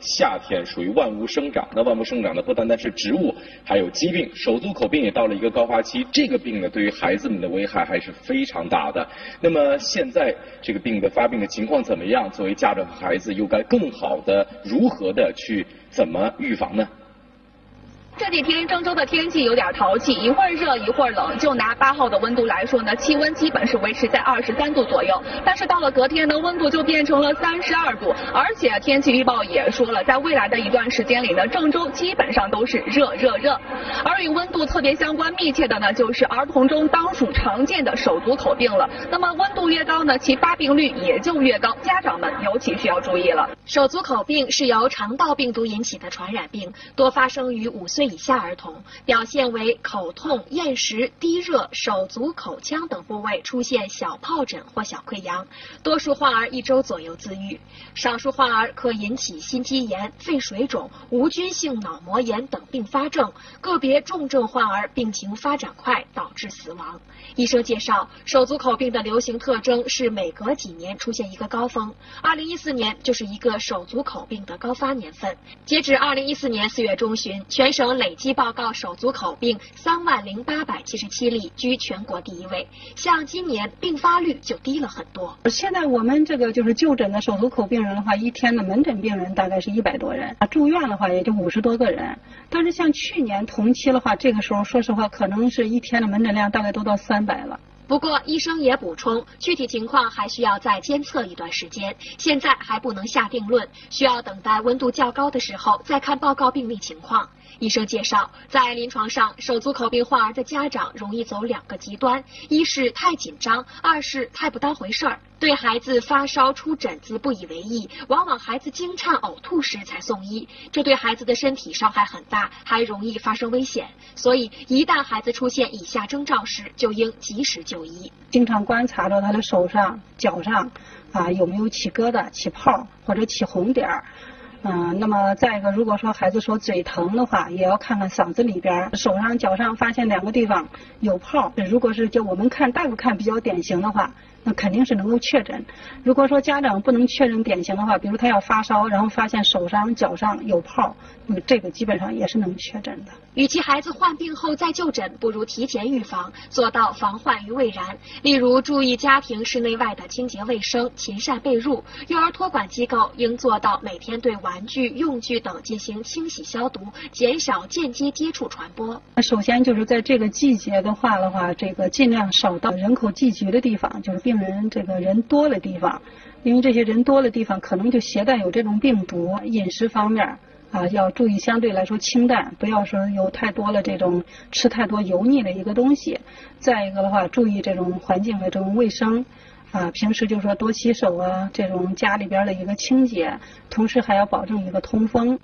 夏天属于万物生长，那万物生长呢不单单是植物，还有疾病，手足口病也到了一个高发期。这个病呢，对于孩子们的危害还是非常大的。那么现在这个病的发病的情况怎么样？作为家长和孩子，又该更好的如何的去怎么预防呢？这几天郑州的天气有点淘气，一会儿热一会儿冷。就拿八号的温度来说呢，气温基本是维持在二十三度左右。但是到了隔天呢，温度就变成了三十二度，而且天气预报也说了，在未来的一段时间里呢，郑州基本上都是热热热。而与温度特别相关密切的呢，就是儿童中当属常见的手足口病了。那么温度越高呢，其发病率也就越高，家长们尤其需要注意了。手足口病是由肠道病毒引起的传染病，多发生于五岁以下儿童，表现为口痛、厌食、低热、手足口腔等部位出现小疱疹或小溃疡，多数患儿一周左右自愈，少数患儿可引起心肌炎、肺水肿、无菌性脑膜炎等并发症，个别重症患儿病情发展快，导致死亡。医生介绍，手足口病的流行特征是每隔几年出现一个高峰，二零一四年就是一个手足口病的高发年份。截止二零一四年四月中旬，全省累计报告手足口病三万零八百七十七例，居全国第一位。像今年并发率就低了很多。现在我们这个就是就诊的手足口病人的话，一天的门诊病人大概是一百多人，啊住院的话也就五十多个人。但是像去年同期的话，这个时候说实话，可能是一天的门诊量大概都到三百了。不过，医生也补充，具体情况还需要再监测一段时间，现在还不能下定论，需要等待温度较高的时候再看报告病例情况。医生介绍，在临床上，手足口病患儿的家长容易走两个极端：一是太紧张，二是太不当回事儿，对孩子发烧出疹子不以为意，往往孩子惊颤呕吐时才送医，这对孩子的身体伤害很大，还容易发生危险。所以，一旦孩子出现以下征兆时，就应及时就医。经常观察着他的手上、脚上啊有没有起疙瘩、起泡或者起红点儿。嗯，那么再一个，如果说孩子说嘴疼的话，也要看看嗓子里边、手上、脚上发现两个地方有泡。如果是就我们看大夫看比较典型的话。那肯定是能够确诊。如果说家长不能确认典型的话，比如他要发烧，然后发现手上、脚上有泡，那么这个基本上也是能确诊的。与其孩子患病后再就诊，不如提前预防，做到防患于未然。例如，注意家庭室内外的清洁卫生，勤晒被褥。幼儿托管机构应做到每天对玩具、用具等进行清洗消毒，减少间接接触传播。那首先就是在这个季节的话的话，这个尽量少到人口聚集的地方，就是。病人这个人多的地方，因为这些人多的地方可能就携带有这种病毒。饮食方面啊，要注意相对来说清淡，不要说有太多的这种吃太多油腻的一个东西。再一个的话，注意这种环境的这种卫生啊，平时就说多洗手啊，这种家里边的一个清洁，同时还要保证一个通风。